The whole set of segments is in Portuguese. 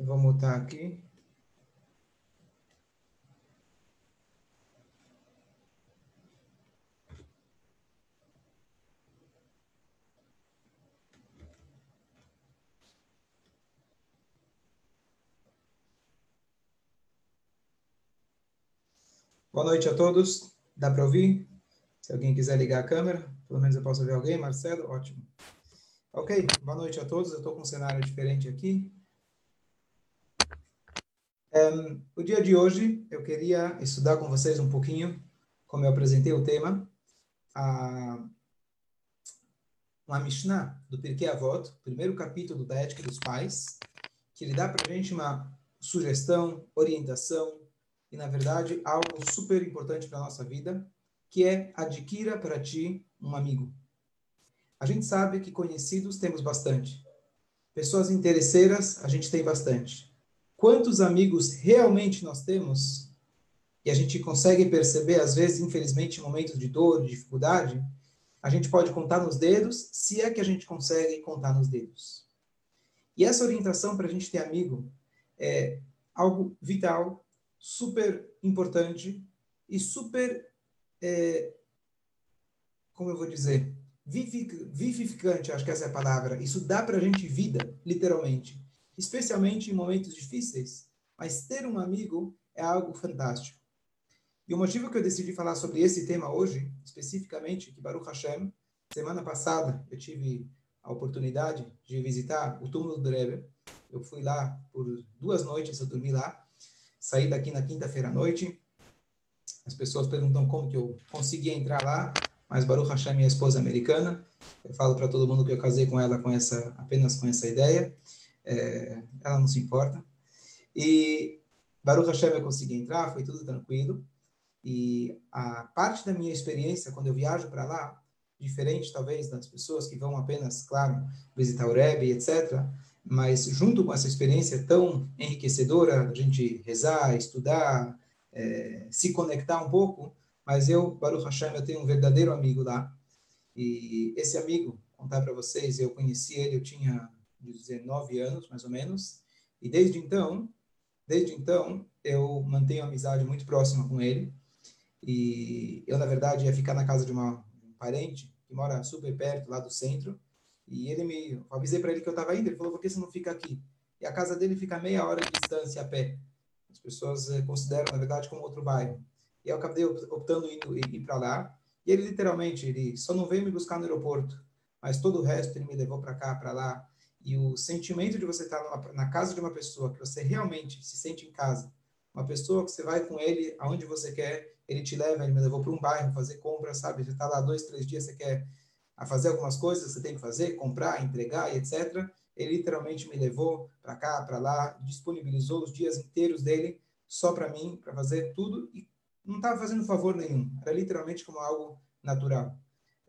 Eu vou aqui. Boa noite a todos. Dá para ouvir? Se alguém quiser ligar a câmera, pelo menos eu posso ver alguém. Marcelo, ótimo. Ok, boa noite a todos. Eu estou com um cenário diferente aqui. Um, o dia de hoje eu queria estudar com vocês um pouquinho, como eu apresentei o tema, a, uma Mishnah do Pirkei Avot, primeiro capítulo da Ética dos Pais, que ele dá para a gente uma sugestão, orientação, e, na verdade, algo super importante para a nossa vida, que é adquira para ti um amigo. A gente sabe que conhecidos temos bastante. Pessoas interesseiras a gente tem bastante. Quantos amigos realmente nós temos? E a gente consegue perceber, às vezes, infelizmente, em momentos de dor, de dificuldade, a gente pode contar nos dedos, se é que a gente consegue contar nos dedos. E essa orientação para a gente ter amigo é algo vital super importante e super, é, como eu vou dizer, vivificante, acho que essa é a palavra. Isso dá para a gente vida, literalmente. Especialmente em momentos difíceis. Mas ter um amigo é algo fantástico. E o motivo que eu decidi falar sobre esse tema hoje, especificamente, que Baruch Hashem, semana passada eu tive a oportunidade de visitar o túmulo do Rebbe. Eu fui lá por duas noites, eu dormi lá. Saí daqui na quinta-feira à noite. As pessoas perguntam como que eu consegui entrar lá, mas Baruch Hashem, minha esposa americana, eu falo para todo mundo que eu casei com ela com essa apenas com essa ideia. É, ela não se importa. E Baruch Hashem eu consegui entrar, foi tudo tranquilo. E a parte da minha experiência quando eu viajo para lá, diferente talvez das pessoas que vão apenas, claro, visitar o Rebbe, etc., mas junto com essa experiência tão enriquecedora, a gente rezar, estudar, é, se conectar um pouco, mas eu, Baruch Hashem, eu tenho um verdadeiro amigo lá, e esse amigo, contar para vocês, eu conheci ele, eu tinha 19 anos, mais ou menos, e desde então, desde então, eu mantenho amizade muito próxima com ele, e eu, na verdade, ia ficar na casa de uma, um parente que mora super perto, lá do centro, e ele me, eu avisei para ele que eu estava indo, ele falou, por que você não fica aqui? E a casa dele fica a meia hora de distância a pé. As pessoas eh, consideram, na verdade, como outro bairro. E eu acabei optando indo ir para lá. E ele literalmente, ele só não veio me buscar no aeroporto, mas todo o resto ele me levou para cá, para lá. E o sentimento de você estar numa, na casa de uma pessoa que você realmente se sente em casa, uma pessoa que você vai com ele aonde você quer, ele te leva, ele me levou para um bairro fazer compras, sabe? Você está lá dois, três dias, você quer fazer algumas coisas você tem que fazer, comprar, entregar, etc. Ele literalmente me levou para cá, para lá, disponibilizou os dias inteiros dele só para mim, para fazer tudo e não estava fazendo favor nenhum. Era literalmente como algo natural.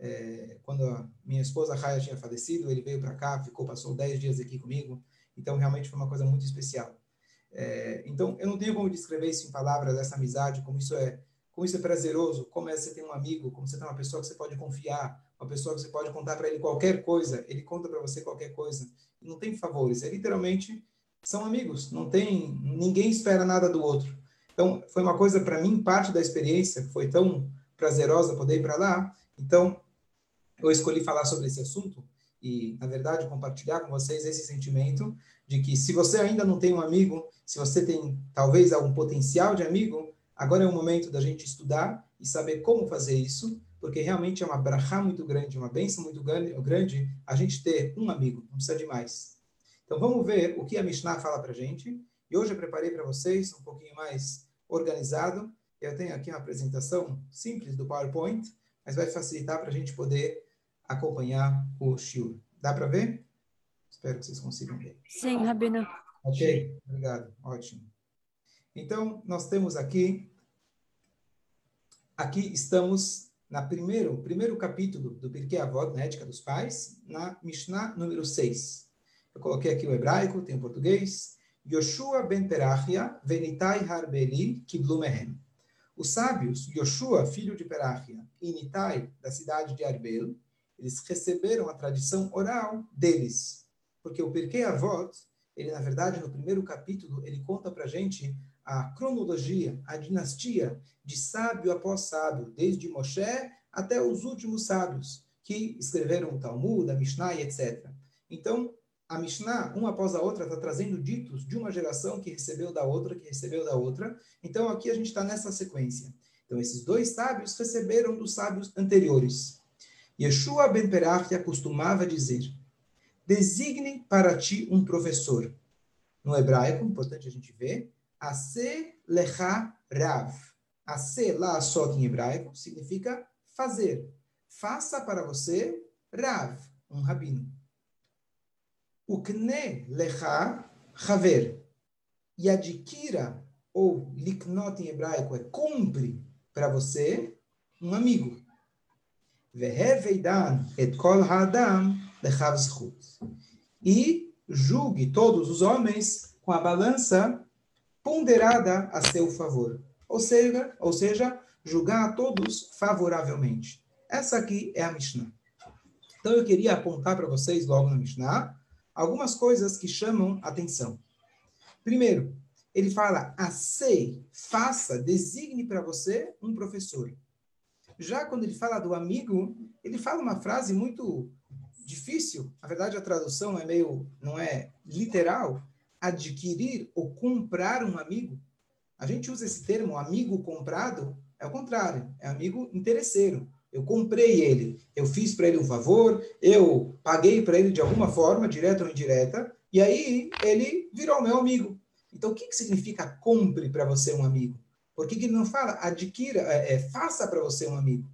É, quando a minha esposa Raya tinha falecido, ele veio para cá, ficou, passou 10 dias aqui comigo. Então, realmente foi uma coisa muito especial. É, então, eu não tenho como descrever isso em palavras, essa amizade, como isso é, como isso é prazeroso, como é você ter um amigo, como você tem uma pessoa que você pode confiar, uma pessoa que você pode contar para ele qualquer coisa, ele conta para você qualquer coisa. Não tem favores, é literalmente são amigos, não tem ninguém espera nada do outro. Então, foi uma coisa para mim, parte da experiência foi tão prazerosa poder ir para lá. Então, eu escolhi falar sobre esse assunto e, na verdade, compartilhar com vocês esse sentimento de que se você ainda não tem um amigo, se você tem talvez algum potencial de amigo, agora é o momento da gente estudar e saber como fazer isso porque realmente é uma brachá muito grande, uma bênção muito grande a gente ter um amigo, não precisa de mais. Então vamos ver o que a Mishnah fala para gente. E hoje eu preparei para vocês um pouquinho mais organizado. Eu tenho aqui uma apresentação simples do PowerPoint, mas vai facilitar para a gente poder acompanhar o shiur. Dá para ver? Espero que vocês consigam ver. Sim, Rabino. Ok, obrigado. Ótimo. Então, nós temos aqui, aqui estamos na primeiro, primeiro capítulo do Pirkei Avot, na Ética dos Pais, na Mishnah número 6. Eu coloquei aqui o hebraico, tem o português. Yoshua ben Perachia, venitai harbeli kiblumehem. Os sábios, Yoshua, filho de Perachia, e Nitai, da cidade de Arbel, eles receberam a tradição oral deles. Porque o Pirkei Avot, ele na verdade no primeiro capítulo ele conta para gente a cronologia, a dinastia de sábio após sábio, desde Moshe até os últimos sábios que escreveram o Talmud, a Mishnah etc. Então, a Mishnah, uma após a outra, está trazendo ditos de uma geração que recebeu da outra, que recebeu da outra. Então, aqui a gente está nessa sequência. Então, esses dois sábios receberam dos sábios anteriores. Yeshua ben Perachia costumava dizer, designe para ti um professor. No hebraico, importante a gente ver, Ase lecha rav. Ase lá só em hebraico significa fazer. Faça para você rav, um rabino. Ukne lecha haver. E adquira, ou liknot em hebraico, é compre para você um amigo. Et kol zchut. E julgue todos os homens com a balança ponderada a seu favor. Ou seja, ou seja, julgar a todos favoravelmente. Essa aqui é a Mishnah. Então eu queria apontar para vocês logo na Mishnah algumas coisas que chamam atenção. Primeiro, ele fala, acei, faça, designe para você um professor. Já quando ele fala do amigo, ele fala uma frase muito difícil. Na verdade, a tradução é meio, não é literal, adquirir ou comprar um amigo. A gente usa esse termo amigo comprado, é o contrário, é amigo interesseiro. Eu comprei ele, eu fiz para ele um favor, eu paguei para ele de alguma forma, direta ou indireta, e aí ele virou meu amigo. Então, o que, que significa compre para você um amigo? Por que, que ele não fala adquira, é, é, faça para você um amigo?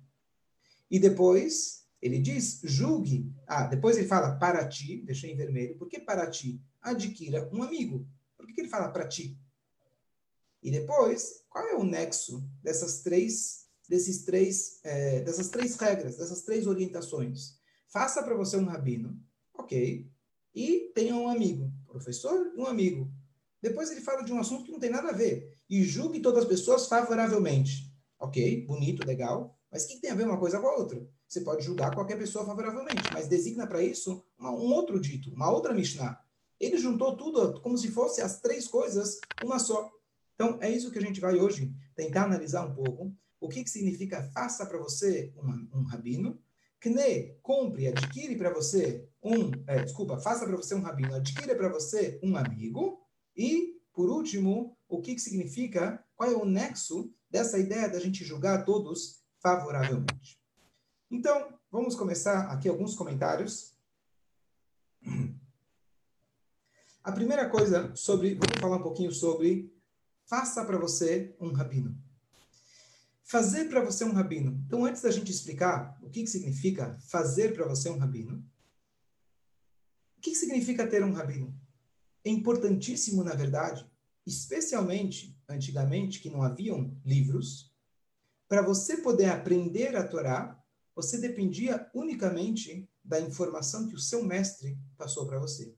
E depois ele diz julgue. Ah, depois ele fala para ti, deixei em vermelho. Por que para ti? adquira um amigo. Por que, que ele fala para ti? E depois, qual é o nexo dessas três, desses três, é, dessas três regras, dessas três orientações? Faça para você um rabino, ok? E tenha um amigo, professor um amigo. Depois ele fala de um assunto que não tem nada a ver. E julgue todas as pessoas favoravelmente. Ok, bonito, legal. Mas o que tem a ver uma coisa com a outra? Você pode julgar qualquer pessoa favoravelmente, mas designa para isso uma, um outro dito, uma outra Mishnah. Ele juntou tudo como se fosse as três coisas uma só. Então, é isso que a gente vai hoje tentar analisar um pouco. O que, que significa faça para você um, um rabino, Kne, compre, adquire para você um, é, desculpa, faça para você um rabino, adquire para você um amigo. E, por último, o que, que significa, qual é o nexo dessa ideia da gente julgar todos favoravelmente. Então, vamos começar aqui alguns comentários. A primeira coisa sobre, vamos falar um pouquinho sobre faça para você um rabino. Fazer para você um rabino. Então, antes da gente explicar o que, que significa fazer para você um rabino, o que, que significa ter um rabino? É importantíssimo, na verdade, especialmente antigamente, que não haviam livros, para você poder aprender a Torá, você dependia unicamente da informação que o seu mestre passou para você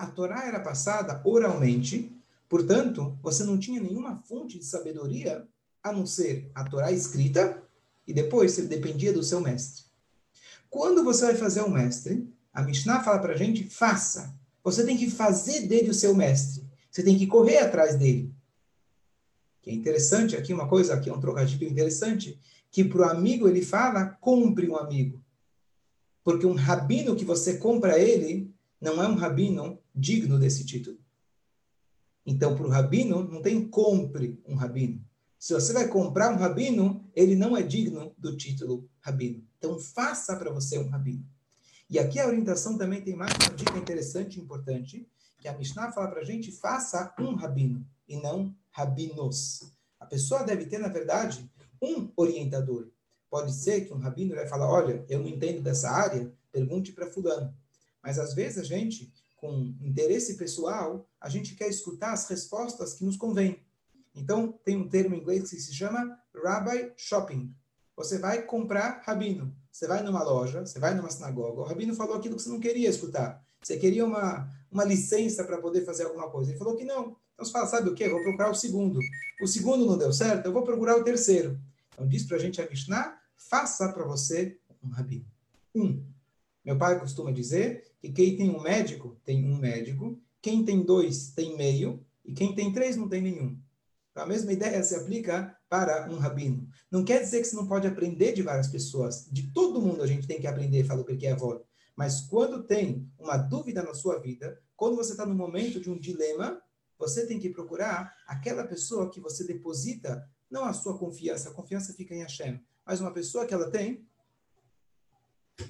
a Torá era passada oralmente, portanto, você não tinha nenhuma fonte de sabedoria a não ser a Torá escrita e depois você dependia do seu mestre. Quando você vai fazer um mestre, a Mishnah fala para a gente, faça. Você tem que fazer dele o seu mestre. Você tem que correr atrás dele. Que é interessante aqui, uma coisa, aqui é um trocadilho interessante, que para o amigo ele fala, compre um amigo. Porque um rabino que você compra ele, não é um rabino digno desse título. Então, para o rabino, não tem compre um rabino. Se você vai comprar um rabino, ele não é digno do título rabino. Então, faça para você um rabino. E aqui a orientação também tem mais uma dica interessante e importante, que a Mishnah fala para a gente, faça um rabino, e não rabinos. A pessoa deve ter, na verdade, um orientador. Pode ser que um rabino vai falar, olha, eu não entendo dessa área, pergunte para fulano. Mas às vezes a gente, com interesse pessoal, a gente quer escutar as respostas que nos convêm. Então, tem um termo em inglês que se chama Rabbi Shopping. Você vai comprar rabino. Você vai numa loja, você vai numa sinagoga, o rabino falou aquilo que você não queria escutar. Você queria uma, uma licença para poder fazer alguma coisa. Ele falou que não. Então você fala, sabe o quê? Eu vou procurar o segundo. O segundo não deu certo, eu vou procurar o terceiro. Então diz para a gente a Mishnah, faça para você um rabino. Um. Meu pai costuma dizer que quem tem um médico, tem um médico, quem tem dois tem meio, e quem tem três não tem nenhum. Então, a mesma ideia se aplica para um rabino. Não quer dizer que você não pode aprender de várias pessoas. De todo mundo a gente tem que aprender, falou porque é avó. Mas quando tem uma dúvida na sua vida, quando você está no momento de um dilema, você tem que procurar aquela pessoa que você deposita, não a sua confiança, a confiança fica em Hashem, mas uma pessoa que ela tem,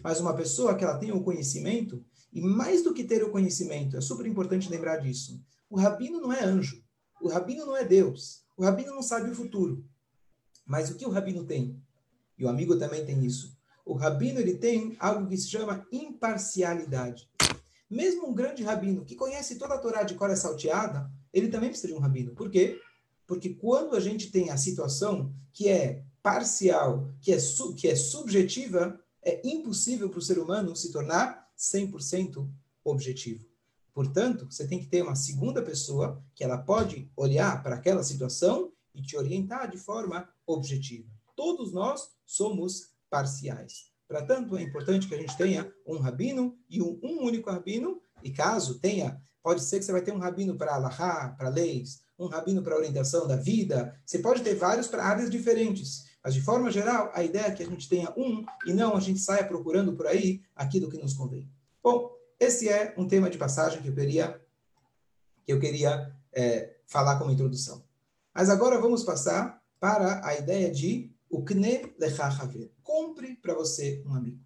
mas uma pessoa que ela tem o conhecimento, e mais do que ter o conhecimento, é super importante lembrar disso. O rabino não é anjo, o rabino não é Deus, o rabino não sabe o futuro. Mas o que o rabino tem? E o amigo também tem isso. O rabino ele tem algo que se chama imparcialidade. Mesmo um grande rabino que conhece toda a Torá de cor salteada, ele também precisa de um rabino. Por quê? Porque quando a gente tem a situação que é parcial, que é, que é subjetiva, é impossível para o ser humano se tornar 100% objetivo. Portanto, você tem que ter uma segunda pessoa que ela pode olhar para aquela situação e te orientar de forma objetiva. Todos nós somos parciais. Portanto, é importante que a gente tenha um rabino e um, um único rabino, e caso tenha, pode ser que você vai ter um rabino para alahá, para leis, um rabino para orientação da vida, você pode ter vários para áreas diferentes. Mas, de forma geral, a ideia é que a gente tenha um e não a gente saia procurando por aí aquilo que nos convém. Bom, esse é um tema de passagem que eu queria, que eu queria é, falar como introdução. Mas agora vamos passar para a ideia de o kne lechachaver. Compre para você um amigo.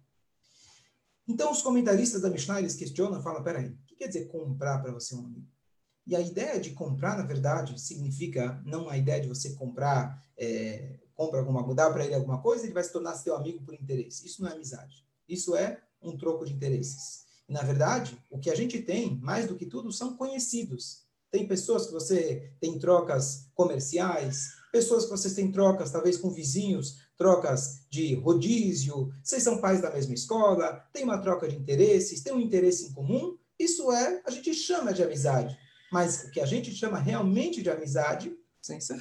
Então, os comentaristas da Mishnah, eles questionam, falam, peraí, o que quer dizer comprar para você um amigo? E a ideia de comprar, na verdade, significa não a ideia de você comprar, é, compra alguma, dá para ele alguma coisa, ele vai se tornar seu amigo por interesse. Isso não é amizade. Isso é um troco de interesses. Na verdade, o que a gente tem, mais do que tudo, são conhecidos. Tem pessoas que você tem trocas comerciais, pessoas que vocês têm trocas, talvez com vizinhos, trocas de rodízio, vocês são pais da mesma escola, tem uma troca de interesses, tem um interesse em comum. Isso é, a gente chama de amizade. Mas o que a gente chama realmente de amizade. Licença.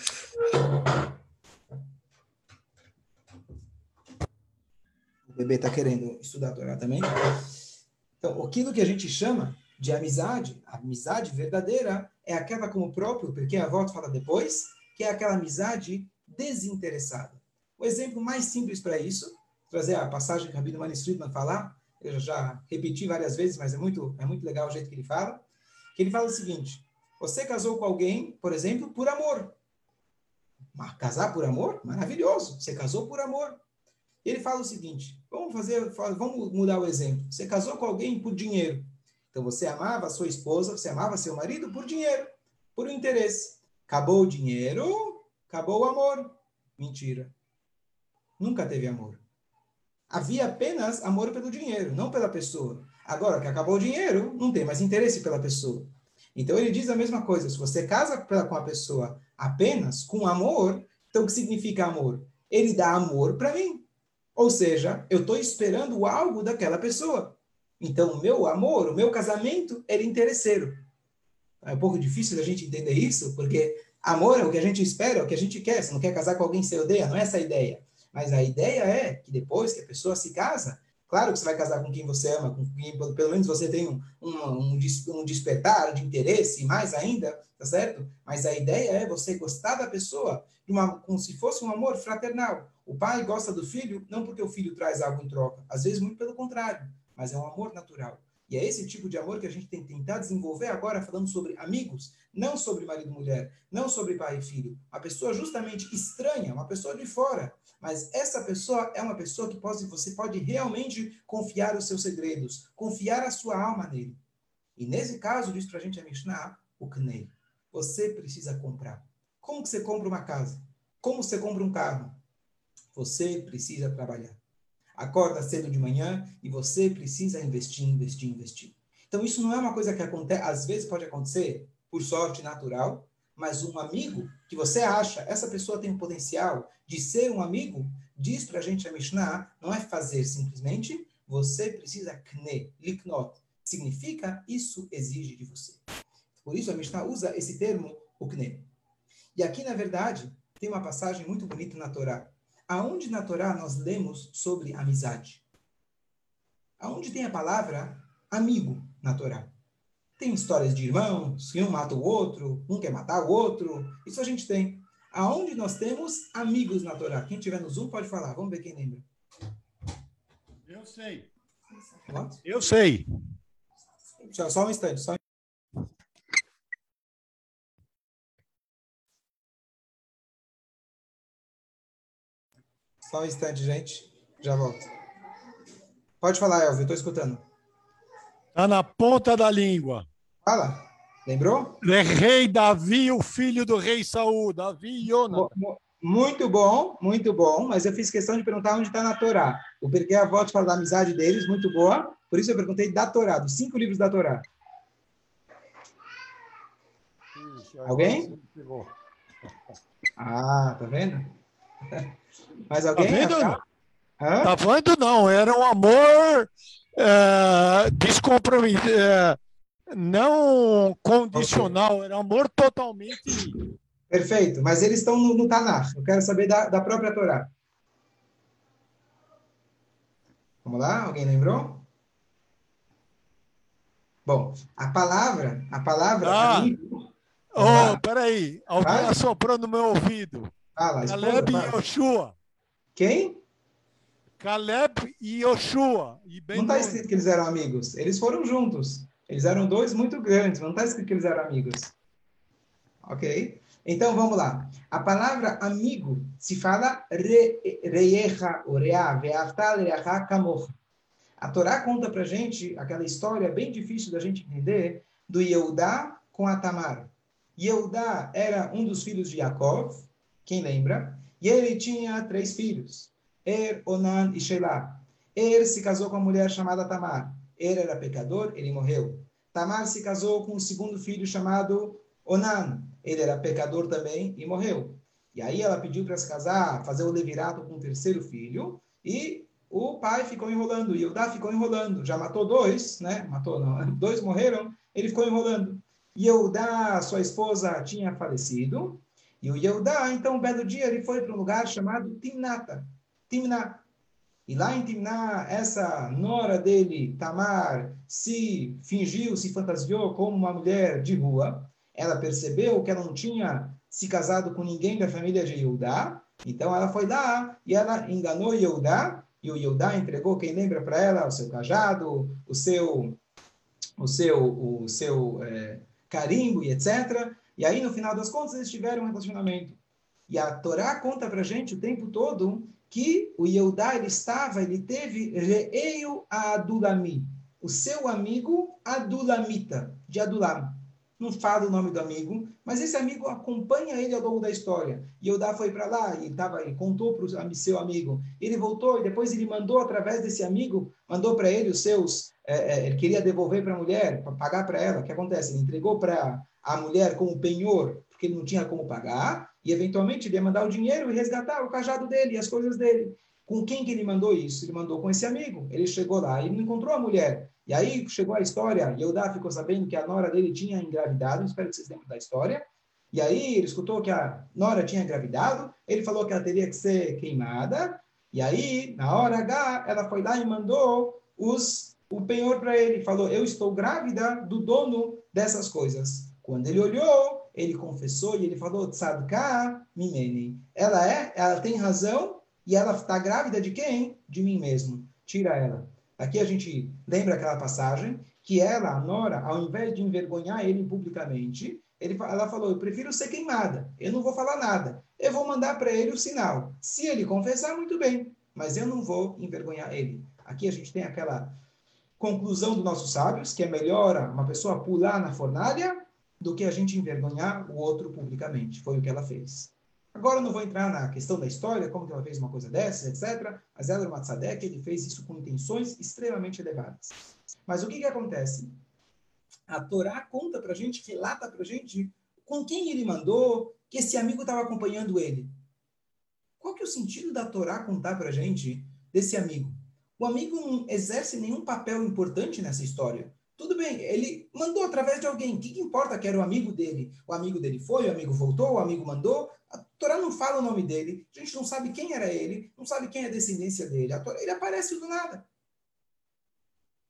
O bebê está querendo estudar a Torá também. Então, aquilo que a gente chama de amizade, amizade verdadeira, é aquela como próprio, porque a volta fala depois, que é aquela amizade desinteressada. O exemplo mais simples para isso, trazer a passagem que o Rabino Mani Friedman falar, eu já repeti várias vezes, mas é muito, é muito legal o jeito que ele fala, que ele fala o seguinte, você casou com alguém, por exemplo, por amor. Mas casar por amor? Maravilhoso. Você casou por amor. Ele fala o seguinte: vamos fazer, vamos mudar o exemplo. Você casou com alguém por dinheiro. Então você amava a sua esposa, você amava seu marido por dinheiro, por um interesse. Acabou o dinheiro, acabou o amor. Mentira. Nunca teve amor. Havia apenas amor pelo dinheiro, não pela pessoa. Agora que acabou o dinheiro, não tem mais interesse pela pessoa. Então ele diz a mesma coisa. Se você casa com a pessoa apenas com amor, então o que significa amor? Ele dá amor para mim. Ou seja, eu estou esperando algo daquela pessoa. Então o meu amor, o meu casamento, era interesseiro. É um pouco difícil a gente entender isso, porque amor é o que a gente espera, é o que a gente quer. Você não quer casar com alguém que você odeia, não é essa a ideia. Mas a ideia é que depois que a pessoa se casa, Claro que você vai casar com quem você ama, com quem pelo menos você tem um, um, um despertar de interesse, mais ainda, tá certo? Mas a ideia é você gostar da pessoa uma, como se fosse um amor fraternal. O pai gosta do filho não porque o filho traz algo em troca, às vezes muito pelo contrário, mas é um amor natural. E é esse tipo de amor que a gente tem que tentar desenvolver agora, falando sobre amigos, não sobre marido e mulher, não sobre pai e filho. A pessoa justamente estranha, uma pessoa de fora, mas essa pessoa é uma pessoa que pode, você pode realmente confiar os seus segredos, confiar a sua alma nele. E nesse caso, diz para a gente a Mishnah, o Knei. Você precisa comprar. Como que você compra uma casa? Como você compra um carro? Você precisa trabalhar. Acorda cedo de manhã e você precisa investir, investir, investir. Então isso não é uma coisa que acontece, às vezes pode acontecer por sorte natural, mas um amigo que você acha, essa pessoa tem o potencial de ser um amigo, diz para a gente a Mishnah, não é fazer simplesmente, você precisa kne, liknot. Significa, isso exige de você. Por isso a Mishnah usa esse termo, o kne. E aqui, na verdade, tem uma passagem muito bonita na Torá. Aonde na Torá nós lemos sobre amizade? Aonde tem a palavra amigo na Torá? Tem histórias de irmãos, que um mata o outro, um quer matar o outro. Isso a gente tem. Aonde nós temos amigos na Torá? Quem tiver no Zoom pode falar. Vamos ver quem lembra. Eu sei. What? Eu sei. Só, só um instante. Só... Só um instante, gente. Já volto. Pode falar, Elvio. Estou escutando. Tá na ponta da língua. Fala. Lembrou? É rei Davi, o filho do rei Saul. Davi e Jonathan. Muito bom, muito bom. Mas eu fiz questão de perguntar onde está na Torá. O Porquê Avó fala da amizade deles, muito boa. Por isso eu perguntei da Torá, dos cinco livros da Torá. Alguém? Ah, tá vendo? Mais alguém? Tá vendo? Hã? Tá vendo? Não, era um amor é, descomprometido, é, não condicional, era um amor totalmente. Perfeito, mas eles estão no, no Tanakh. Eu quero saber da, da própria Torá. Vamos lá? Alguém lembrou? Bom, a palavra, a palavra Ah. Oh, peraí, alguém Vai. assoprou no meu ouvido. Esposa, Caleb e. Yoshua. Quem? Caleb e Yoshua. E ben Não está escrito que eles eram amigos. Eles foram juntos. Eles eram dois muito grandes. Não está escrito que eles eram amigos. Ok? Então vamos lá. A palavra amigo se fala re- reiecha, oreá, ve'aftal reachá kamocha. A Torá conta pra gente aquela história bem difícil da gente entender do Yehudá com a Tamar. Yehudá era um dos filhos de Yaakov, quem lembra? E ele tinha três filhos, Er, Onan e Shelah. Er se casou com uma mulher chamada Tamar. Er era pecador, ele morreu. Tamar se casou com um segundo filho chamado Onan. Ele era pecador também e morreu. E aí ela pediu para se casar, fazer o levirato com o terceiro filho, e o pai ficou enrolando, Yehudá ficou enrolando. Já matou dois, né? Matou não, dois morreram, ele ficou enrolando. Yehudá, sua esposa, tinha falecido, e o Yehudá, então, um belo dia, ele foi para um lugar chamado Timnata. Timná. E lá em Timná, essa nora dele, Tamar, se fingiu, se fantasiou como uma mulher de rua. Ela percebeu que ela não tinha se casado com ninguém da família de Yehudá. Então ela foi lá e ela enganou Yehudá. E o Yehudá entregou, quem lembra para ela, o seu cajado, o seu, o seu, o seu é, carimbo e etc. E aí, no final das contas, eles tiveram um relacionamento. E a Torá conta para gente o tempo todo que o Yehudá ele estava, ele teve Re'eu Adulami, o seu amigo Adulamita, de Adulam. Não fala o nome do amigo, mas esse amigo acompanha ele ao longo da história. Yehudá foi para lá e, tava, e contou para o seu amigo. Ele voltou e depois ele mandou, através desse amigo, mandou para ele os seus. É, é, ele queria devolver para a mulher, para pagar para ela. O que acontece? Ele entregou para a mulher como penhor, porque ele não tinha como pagar, e eventualmente ele ia mandar o dinheiro e resgatar o cajado dele e as coisas dele. Com quem que ele mandou isso? Ele mandou com esse amigo. Ele chegou lá e não encontrou a mulher. E aí chegou a história, Yehudá ficou sabendo que a nora dele tinha engravidado, espero que vocês lembrem da história. E aí ele escutou que a nora tinha engravidado, ele falou que ela teria que ser queimada, e aí, na hora H, ela foi lá e mandou os, o penhor para ele, falou, eu estou grávida do dono dessas coisas. Quando ele olhou, ele confessou e ele falou, Tzadka mimeni. Ela é, ela tem razão, e ela está grávida de quem? De mim mesmo. Tira ela. Aqui a gente lembra aquela passagem que ela, a Nora, ao invés de envergonhar ele publicamente, ele, ela falou: Eu prefiro ser queimada, eu não vou falar nada, eu vou mandar para ele o sinal. Se ele confessar, muito bem, mas eu não vou envergonhar ele. Aqui a gente tem aquela conclusão dos nossos sábios, que é melhor uma pessoa pular na fornalha do que a gente envergonhar o outro publicamente. Foi o que ela fez. Agora eu não vou entrar na questão da história, como que ela fez uma coisa dessas, etc. Mas ela, Matzadek, ele fez isso com intenções extremamente elevadas. Mas o que, que acontece? A Torá conta para gente, relata para gente com quem ele mandou, que esse amigo estava acompanhando ele. Qual que é o sentido da Torá contar para gente desse amigo? O amigo não exerce nenhum papel importante nessa história. Tudo bem, ele mandou através de alguém. O que, que importa que era o amigo dele? O amigo dele foi, o amigo voltou, o amigo mandou. A Torá não fala o nome dele. A gente não sabe quem era ele, não sabe quem é a descendência dele. A Torá, ele aparece do nada.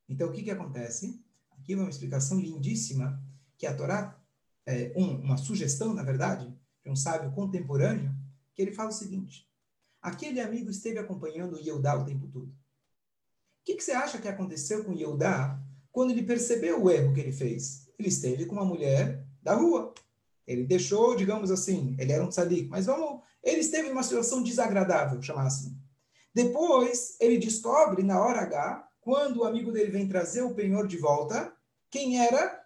Então, o que, que acontece? Aqui uma explicação lindíssima que a Torá, é, um, uma sugestão, na verdade, de um sábio contemporâneo, que ele fala o seguinte: aquele amigo esteve acompanhando Yehudá o tempo todo. Que, que você acha que aconteceu com Yehudá quando ele percebeu o erro que ele fez? Ele esteve com uma mulher da rua. Ele deixou, digamos assim, ele era um tzadik, mas vamos, ele esteve numa situação desagradável, chamar assim. Depois, ele descobre na hora H, quando o amigo dele vem trazer o penhor de volta, quem era,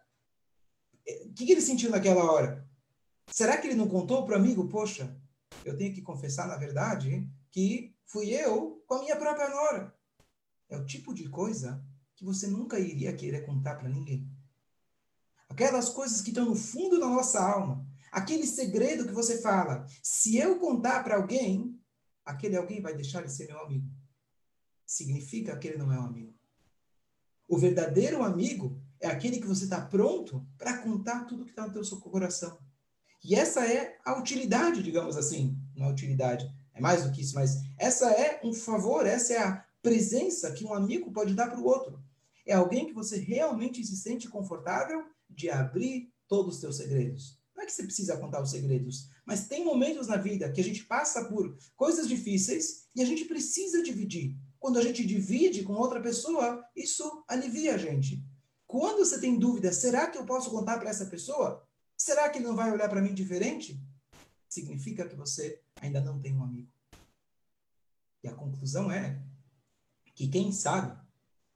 o que, que ele sentiu naquela hora? Será que ele não contou para o amigo? Poxa, eu tenho que confessar, na verdade, que fui eu com a minha própria nora. É o tipo de coisa que você nunca iria querer contar para ninguém. Aquelas coisas que estão no fundo da nossa alma, aquele segredo que você fala, se eu contar para alguém, aquele alguém vai deixar de ser meu amigo. Significa que ele não é um amigo. O verdadeiro amigo é aquele que você está pronto para contar tudo que está no seu coração. E essa é a utilidade, digamos assim. Não é utilidade, é mais do que isso, mas essa é um favor, essa é a presença que um amigo pode dar para o outro. É alguém que você realmente se sente confortável de abrir todos os seus segredos. Não é que você precisa contar os segredos, mas tem momentos na vida que a gente passa por coisas difíceis e a gente precisa dividir. Quando a gente divide com outra pessoa, isso alivia a gente. Quando você tem dúvida, será que eu posso contar para essa pessoa? Será que ele não vai olhar para mim diferente? Significa que você ainda não tem um amigo. E a conclusão é que quem sabe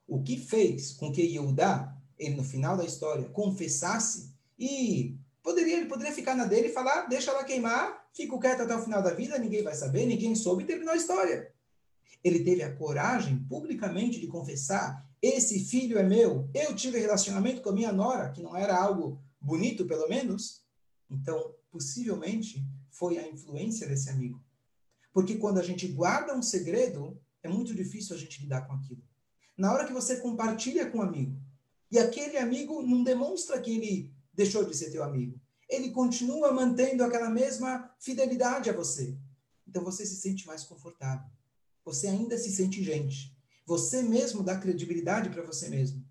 o que fez com que Yehudá, ele no final da história, confessasse e poderia, ele poderia ficar na dele e falar, deixa ela queimar, fico quieto até o final da vida, ninguém vai saber, ninguém soube e terminou a história. Ele teve a coragem publicamente de confessar, esse filho é meu, eu tive relacionamento com a minha nora, que não era algo bonito, pelo menos, então, possivelmente, foi a influência desse amigo. Porque quando a gente guarda um segredo, é muito difícil a gente lidar com aquilo. Na hora que você compartilha com um amigo, e aquele amigo não demonstra que ele deixou de ser teu amigo, ele continua mantendo aquela mesma fidelidade a você. Então você se sente mais confortável. Você ainda se sente gente. Você mesmo dá credibilidade para você mesmo.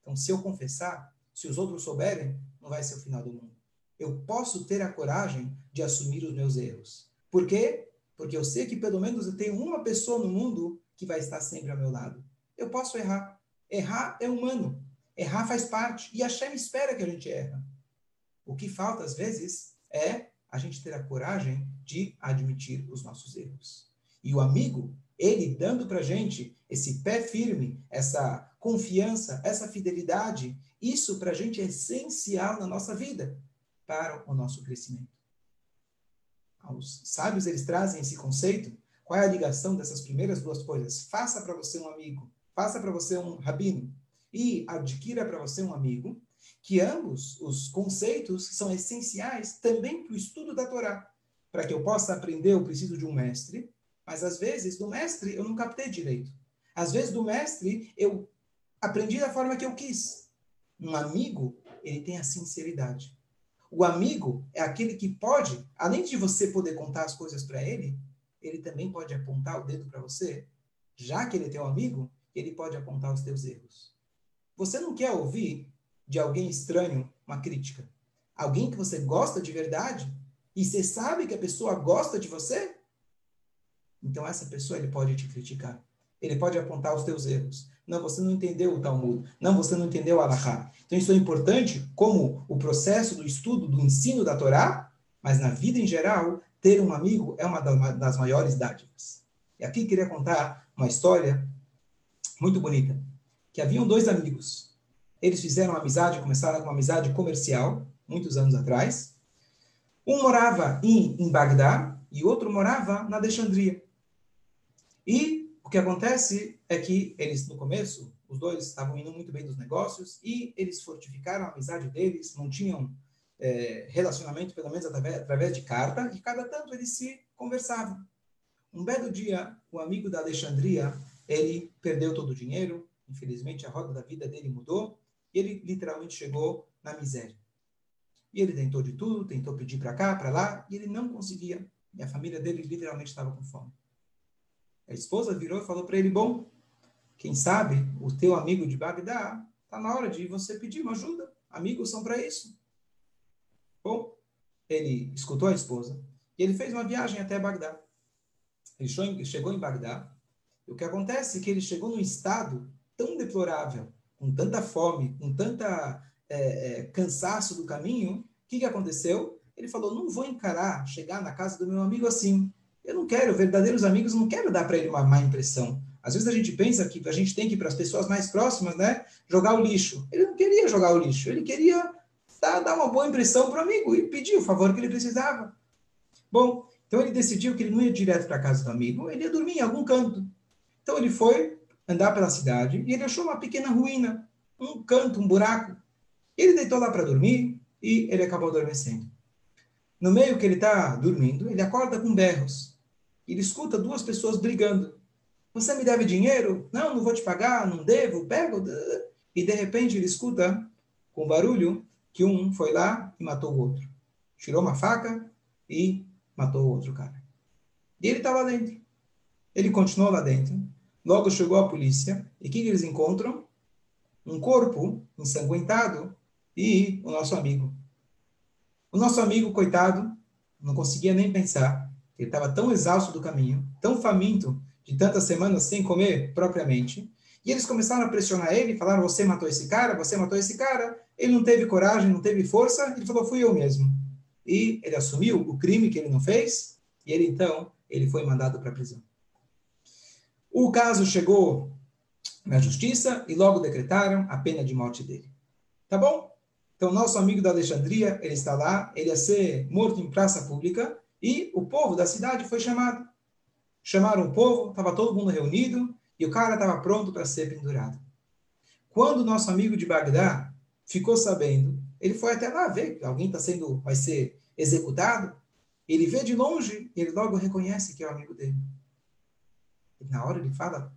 Então, se eu confessar, se os outros souberem, não vai ser o final do mundo. Eu posso ter a coragem de assumir os meus erros. Por quê? Porque eu sei que pelo menos eu tenho uma pessoa no mundo que vai estar sempre ao meu lado. Eu posso errar. Errar é humano. Errar faz parte. E a Shem espera que a gente erra. O que falta, às vezes, é a gente ter a coragem de admitir os nossos erros. E o amigo, ele dando para gente esse pé firme, essa confiança, essa fidelidade, isso para a gente é essencial na nossa vida, para o nosso crescimento. Os sábios, eles trazem esse conceito. Qual é a ligação dessas primeiras duas coisas? Faça para você um amigo, faça para você um rabino e adquira para você um amigo, que ambos os conceitos são essenciais também para o estudo da Torá. Para que eu possa aprender, eu preciso de um mestre, mas às vezes do mestre eu não captei direito. Às vezes do mestre eu aprendi da forma que eu quis. Um amigo, ele tem a sinceridade. O amigo é aquele que pode, além de você poder contar as coisas para ele, ele também pode apontar o dedo para você. Já que ele é teu amigo, ele pode apontar os teus erros. Você não quer ouvir de alguém estranho uma crítica? Alguém que você gosta de verdade e você sabe que a pessoa gosta de você? Então essa pessoa ele pode te criticar. Ele pode apontar os teus erros. Não, você não entendeu o Talmud. Não, você não entendeu o Alahá. Então, isso é importante como o processo do estudo, do ensino da Torá, mas na vida em geral, ter um amigo é uma das maiores dádivas. E aqui queria contar uma história muito bonita, que haviam dois amigos. Eles fizeram uma amizade, começaram com uma amizade comercial, muitos anos atrás. Um morava em, em Bagdá e outro morava na Alexandria. E o que acontece é que eles, no começo, os dois estavam indo muito bem nos negócios e eles fortificaram a amizade deles, não tinham é, relacionamento, pelo menos através, através de carta, e cada tanto eles se conversavam. Um belo dia, o amigo da Alexandria, ele perdeu todo o dinheiro, infelizmente a roda da vida dele mudou, e ele literalmente chegou na miséria. E ele tentou de tudo, tentou pedir para cá, para lá, e ele não conseguia. E a família dele literalmente estava com fome. A esposa virou e falou para ele: Bom, quem sabe o teu amigo de Bagdá Está na hora de você pedir uma ajuda. Amigos são para isso. Bom, ele escutou a esposa e ele fez uma viagem até Bagdá. Ele chegou em Bagdá. E o que acontece é que ele chegou num estado tão deplorável, com tanta fome, com tanta é, é, cansaço do caminho. O que, que aconteceu? Ele falou: não vou encarar chegar na casa do meu amigo assim. Eu não quero, verdadeiros amigos, não quero dar para ele uma má impressão. Às vezes a gente pensa que a gente tem que ir para as pessoas mais próximas, né, jogar o lixo. Ele não queria jogar o lixo, ele queria dar, dar uma boa impressão para o amigo e pedir o favor que ele precisava. Bom, então ele decidiu que ele não ia direto para a casa do amigo, ele ia dormir em algum canto. Então ele foi andar pela cidade e ele achou uma pequena ruína, um canto, um buraco. Ele deitou lá para dormir e ele acabou adormecendo. No meio que ele está dormindo, ele acorda com berros. Ele escuta duas pessoas brigando. Você me deve dinheiro? Não, não vou te pagar, não devo, pego. E de repente ele escuta com barulho que um foi lá e matou o outro. Tirou uma faca e matou o outro cara. E ele estava tá lá dentro. Ele continuou lá dentro. Logo chegou a polícia. E o que, que eles encontram? Um corpo ensanguentado e o nosso amigo. O nosso amigo, coitado, não conseguia nem pensar. Ele estava tão exausto do caminho, tão faminto de tantas semanas sem comer propriamente. E eles começaram a pressionar ele, falaram: Você matou esse cara, você matou esse cara. Ele não teve coragem, não teve força. Ele falou: Fui eu mesmo. E ele assumiu o crime que ele não fez. E ele então ele foi mandado para a prisão. O caso chegou na justiça e logo decretaram a pena de morte dele. Tá bom? Então, nosso amigo da Alexandria, ele está lá, ele ia ser morto em praça pública e o povo da cidade foi chamado. Chamaram o povo, estava todo mundo reunido e o cara estava pronto para ser pendurado. Quando o nosso amigo de Bagdá ficou sabendo, ele foi até lá ver que alguém está sendo, vai ser executado. Ele vê de longe, ele logo reconhece que é o amigo dele. E na hora ele fala,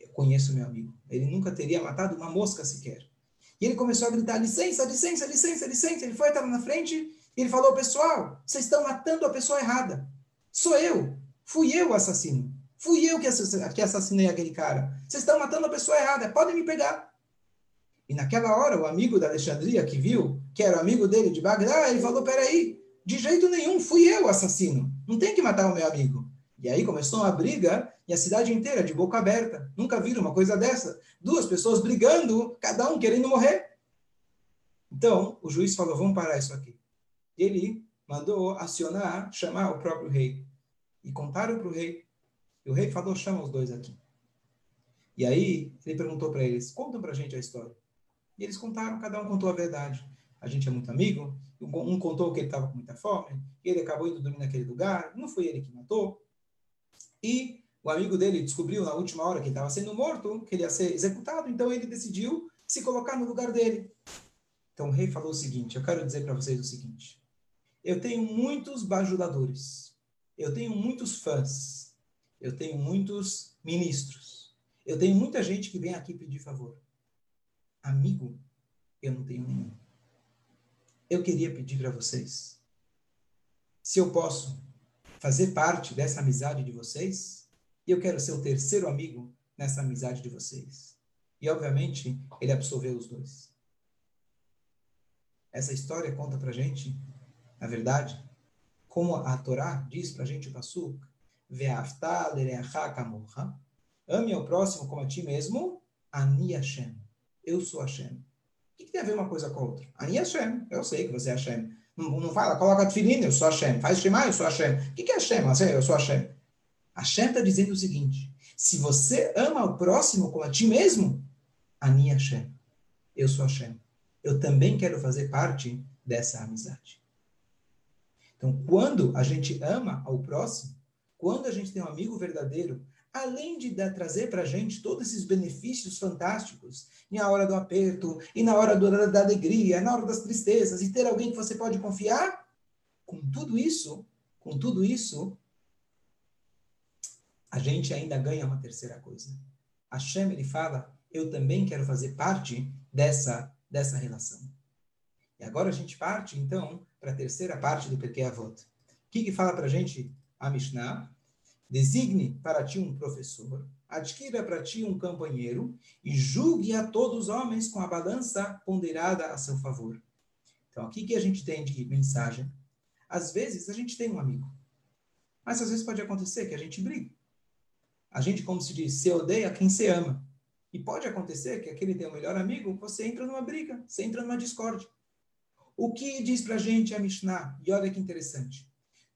eu conheço meu amigo. Ele nunca teria matado uma mosca sequer. E ele começou a gritar, licença, licença, licença, licença. Ele foi, estava na frente, ele falou, pessoal, vocês estão matando a pessoa errada. Sou eu. Fui eu o assassino. Fui eu que assassinei aquele cara. Vocês estão matando a pessoa errada. Podem me pegar. E naquela hora, o amigo da Alexandria que viu, que era o amigo dele de Bagdá, ele falou: peraí, de jeito nenhum, fui eu o assassino. Não tem que matar o meu amigo. E aí começou uma briga e a cidade inteira de boca aberta. Nunca viram uma coisa dessa. Duas pessoas brigando, cada um querendo morrer. Então, o juiz falou: vamos parar isso aqui. Ele mandou acionar, chamar o próprio rei e contaram para o rei. E o rei falou: chama os dois aqui. E aí ele perguntou para eles: contam para a gente a história. E eles contaram, cada um contou a verdade. A gente é muito amigo. Um contou que ele estava com muita fome, ele acabou indo dormir naquele lugar. Não foi ele que matou. E o amigo dele descobriu na última hora que ele estava sendo morto, que ele ia ser executado, então ele decidiu se colocar no lugar dele. Então o rei falou o seguinte: eu quero dizer para vocês o seguinte. Eu tenho muitos bajuladores eu tenho muitos fãs, eu tenho muitos ministros, eu tenho muita gente que vem aqui pedir favor. Amigo, eu não tenho nenhum. Eu queria pedir para vocês, se eu posso fazer parte dessa amizade de vocês, e eu quero ser o terceiro amigo nessa amizade de vocês. E, obviamente, ele absolveu os dois. Essa história conta para gente, na verdade, como a Torá diz para a gente o Pasuk, Ame ao próximo como a ti mesmo, Ani Hashem. Eu sou Hashem. O que, que tem a ver uma coisa com a outra? Ani Hashem. Eu sei que você é Hashem. Não, não fala, coloca filhinho, eu sou Hashem. Faz Shema, eu sou Hashem. O que, que é Hashem? Eu sou Hashem. Hashem está dizendo o seguinte: se você ama o próximo como a ti mesmo, Ani Hashem. Eu sou Hashem. Eu também quero fazer parte dessa amizade. Então, quando a gente ama ao próximo, quando a gente tem um amigo verdadeiro, além de dar, trazer para a gente todos esses benefícios fantásticos, na hora do aperto, e na hora do, da alegria, na hora das tristezas, e ter alguém que você pode confiar, com tudo isso, com tudo isso, a gente ainda ganha uma terceira coisa. A Shem, ele fala, eu também quero fazer parte dessa, dessa relação. E agora a gente parte, então, para a terceira parte do Perkei Avot. O que, que fala para a gente a Mishnah? Designe para ti um professor, adquira para ti um companheiro e julgue a todos os homens com a balança ponderada a seu favor. Então, aqui que a gente tem de mensagem. Às vezes, a gente tem um amigo. Mas às vezes pode acontecer que a gente briga. A gente, como se diz, se odeia quem se ama. E pode acontecer que aquele teu melhor amigo, você entra numa briga, você entra numa discórdia. O que diz pra gente a Mishnah? E olha que interessante.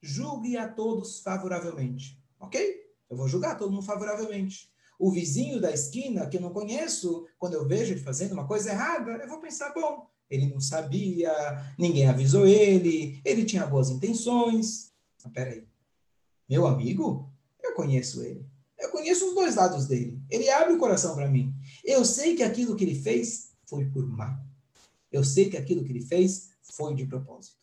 Julgue a todos favoravelmente. Ok? Eu vou julgar todo mundo favoravelmente. O vizinho da esquina, que eu não conheço, quando eu vejo ele fazendo uma coisa errada, eu vou pensar, bom, ele não sabia, ninguém avisou ele, ele tinha boas intenções. Mas peraí, meu amigo, eu conheço ele. Eu conheço os dois lados dele. Ele abre o coração para mim. Eu sei que aquilo que ele fez foi por mal. Eu sei que aquilo que ele fez foi de propósito.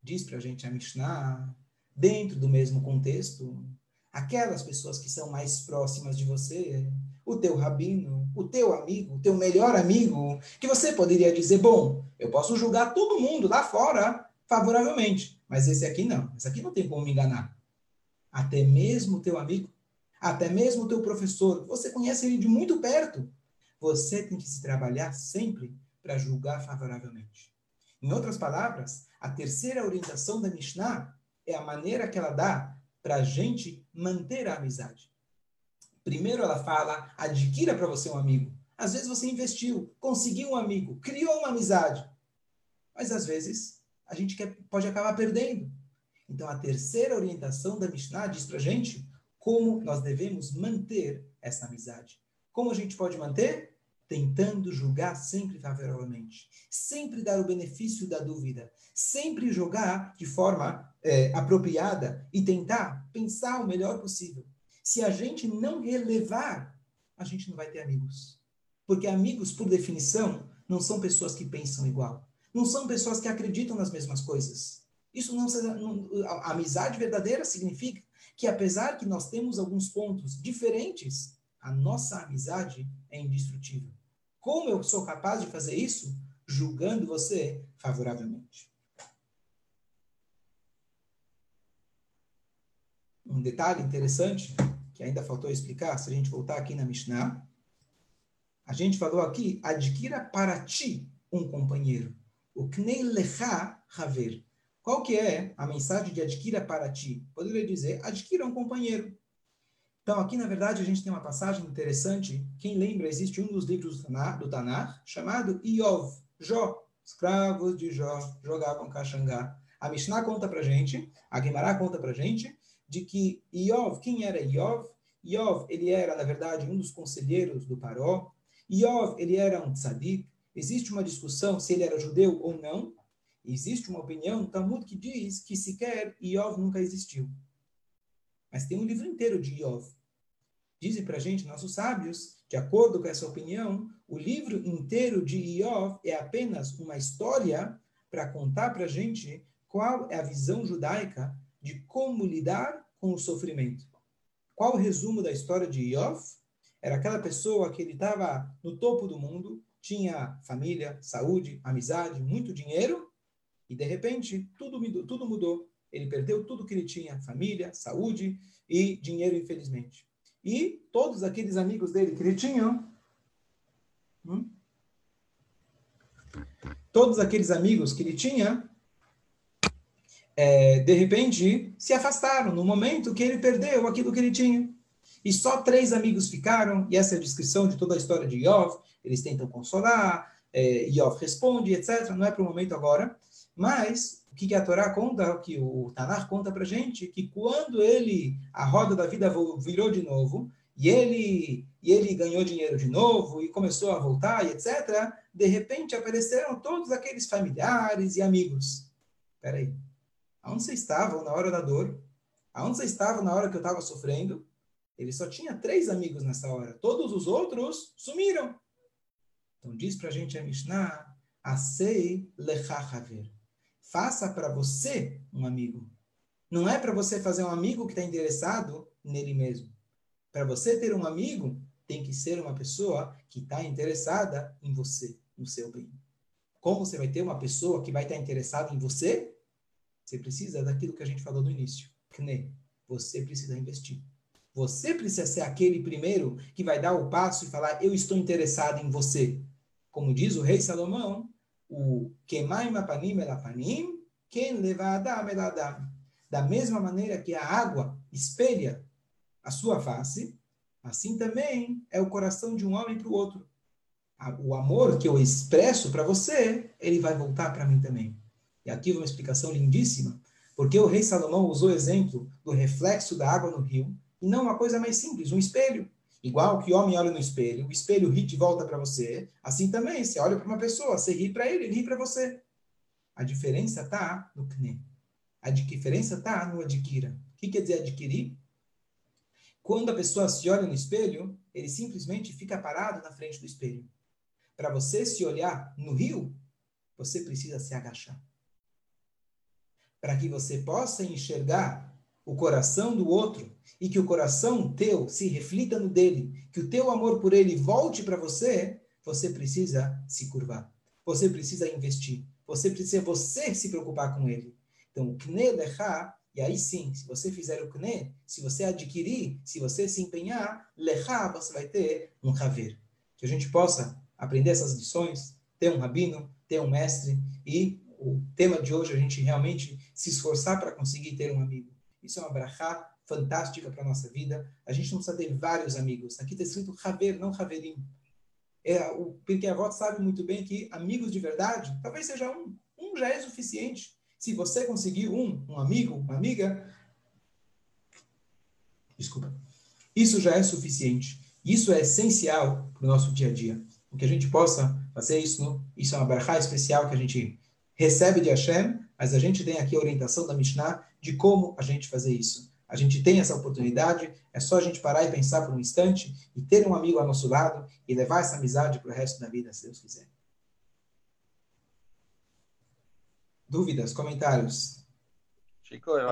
Diz para a gente a Mishnah, dentro do mesmo contexto, aquelas pessoas que são mais próximas de você, o teu rabino, o teu amigo, o teu melhor amigo, que você poderia dizer, bom, eu posso julgar todo mundo lá fora favoravelmente, mas esse aqui não, esse aqui não tem como me enganar. Até mesmo o teu amigo, até mesmo o teu professor, você conhece ele de muito perto, você tem que se trabalhar sempre para julgar favoravelmente. Em outras palavras, a terceira orientação da Mishnah é a maneira que ela dá para a gente manter a amizade. Primeiro ela fala, adquira para você um amigo. Às vezes você investiu, conseguiu um amigo, criou uma amizade. Mas às vezes a gente quer, pode acabar perdendo. Então a terceira orientação da Mishnah diz para a gente como nós devemos manter essa amizade. Como a gente pode manter? Tentando julgar sempre favoravelmente. Sempre dar o benefício da dúvida. Sempre jogar de forma é, apropriada e tentar pensar o melhor possível. Se a gente não relevar, a gente não vai ter amigos. Porque amigos, por definição, não são pessoas que pensam igual. Não são pessoas que acreditam nas mesmas coisas. Isso não, não a amizade verdadeira significa que apesar que nós temos alguns pontos diferentes, a nossa amizade é indestrutível. Como eu sou capaz de fazer isso? Julgando você favoravelmente. um detalhe interessante que ainda faltou explicar, se a gente voltar aqui na Mishnah, a gente falou aqui, adquira para ti um companheiro. O knei lecha haver. Qual que é a mensagem de adquira para ti? Poderia dizer, adquira um companheiro. Então, aqui, na verdade, a gente tem uma passagem interessante. Quem lembra, existe um dos livros do Tanar, chamado Iov, Jó. Escravos de Jó jogavam caxangá. A Mishnah conta pra gente, a Guimará conta pra gente, de que Iov, quem era Iov? Iov, ele era, na verdade, um dos conselheiros do Paró. Iov, ele era um tzadik. Existe uma discussão se ele era judeu ou não. Existe uma opinião, Talmud, que diz que sequer Iov nunca existiu. Mas tem um livro inteiro de Iov. Dizem para a gente, nossos sábios, de acordo com essa opinião, o livro inteiro de Iov é apenas uma história para contar para a gente qual é a visão judaica de como lidar com o sofrimento. Qual o resumo da história de Iov? Era aquela pessoa que ele estava no topo do mundo, tinha família, saúde, amizade, muito dinheiro, e de repente tudo mudou. Tudo mudou. Ele perdeu tudo que ele tinha, família, saúde e dinheiro, infelizmente. E todos aqueles amigos dele que ele tinha, hum? todos aqueles amigos que ele tinha, é, de repente, se afastaram no momento que ele perdeu aquilo que ele tinha. E só três amigos ficaram, e essa é a descrição de toda a história de Iov. Eles tentam consolar, é, responde, etc. Não é para o momento agora. Mas o que a Torá conta, o que o Tanar conta para gente, que quando ele, a roda da vida virou de novo, e ele, e ele ganhou dinheiro de novo, e começou a voltar, e etc., de repente apareceram todos aqueles familiares e amigos. Peraí, Aonde você estava na hora da dor? Aonde você estava na hora que eu estava sofrendo? Ele só tinha três amigos nessa hora. Todos os outros sumiram. Então diz para a gente a Mishnah, Asei lechachaver. Faça para você um amigo. Não é para você fazer um amigo que está interessado nele mesmo. Para você ter um amigo, tem que ser uma pessoa que está interessada em você, no seu bem. Como você vai ter uma pessoa que vai estar tá interessada em você? Você precisa daquilo que a gente falou no início. CNE. Você precisa investir. Você precisa ser aquele primeiro que vai dar o passo e falar: Eu estou interessado em você. Como diz o rei Salomão, o Kemaim Apanim Elapanim, quem leva Adam Eladam. Da mesma maneira que a água espelha a sua face, assim também é o coração de um homem para o outro. O amor que eu expresso para você, ele vai voltar para mim também. E aqui uma explicação lindíssima, porque o rei Salomão usou o exemplo do reflexo da água no rio, e não uma coisa mais simples, um espelho. Igual que homem olha no espelho, o espelho ri de volta para você, assim também, você olha para uma pessoa, você ri para ele, ele ri para você. A diferença está no kne. A diferença está no adquira. O que quer dizer adquirir? Quando a pessoa se olha no espelho, ele simplesmente fica parado na frente do espelho. Para você se olhar no rio, você precisa se agachar. Para que você possa enxergar o coração do outro e que o coração teu se reflita no dele, que o teu amor por ele volte para você, você precisa se curvar. Você precisa investir. Você precisa você se preocupar com ele. Então, o kne lecha, e aí sim, se você fizer o kne, se você adquirir, se você se empenhar, lecha, você vai ter um haver. Que a gente possa aprender essas lições, ter um rabino, ter um mestre e o tema de hoje a gente realmente se esforçar para conseguir ter um amigo. Isso é uma brachá fantástica para a nossa vida. A gente não precisa ter vários amigos. Aqui está escrito Haver, não Haverim. É, o Pirkei sabe muito bem que amigos de verdade, talvez seja um. Um já é suficiente. Se você conseguir um, um amigo, uma amiga, desculpa, isso já é suficiente. Isso é essencial para o nosso dia a dia. O que a gente possa fazer isso, no, isso é uma brachá especial que a gente recebe de Hashem, mas a gente tem aqui a orientação da Mishnah de como a gente fazer isso. A gente tem essa oportunidade, é só a gente parar e pensar por um instante e ter um amigo ao nosso lado e levar essa amizade para o resto da vida, se Deus quiser. Dúvidas, comentários? Chico, eu...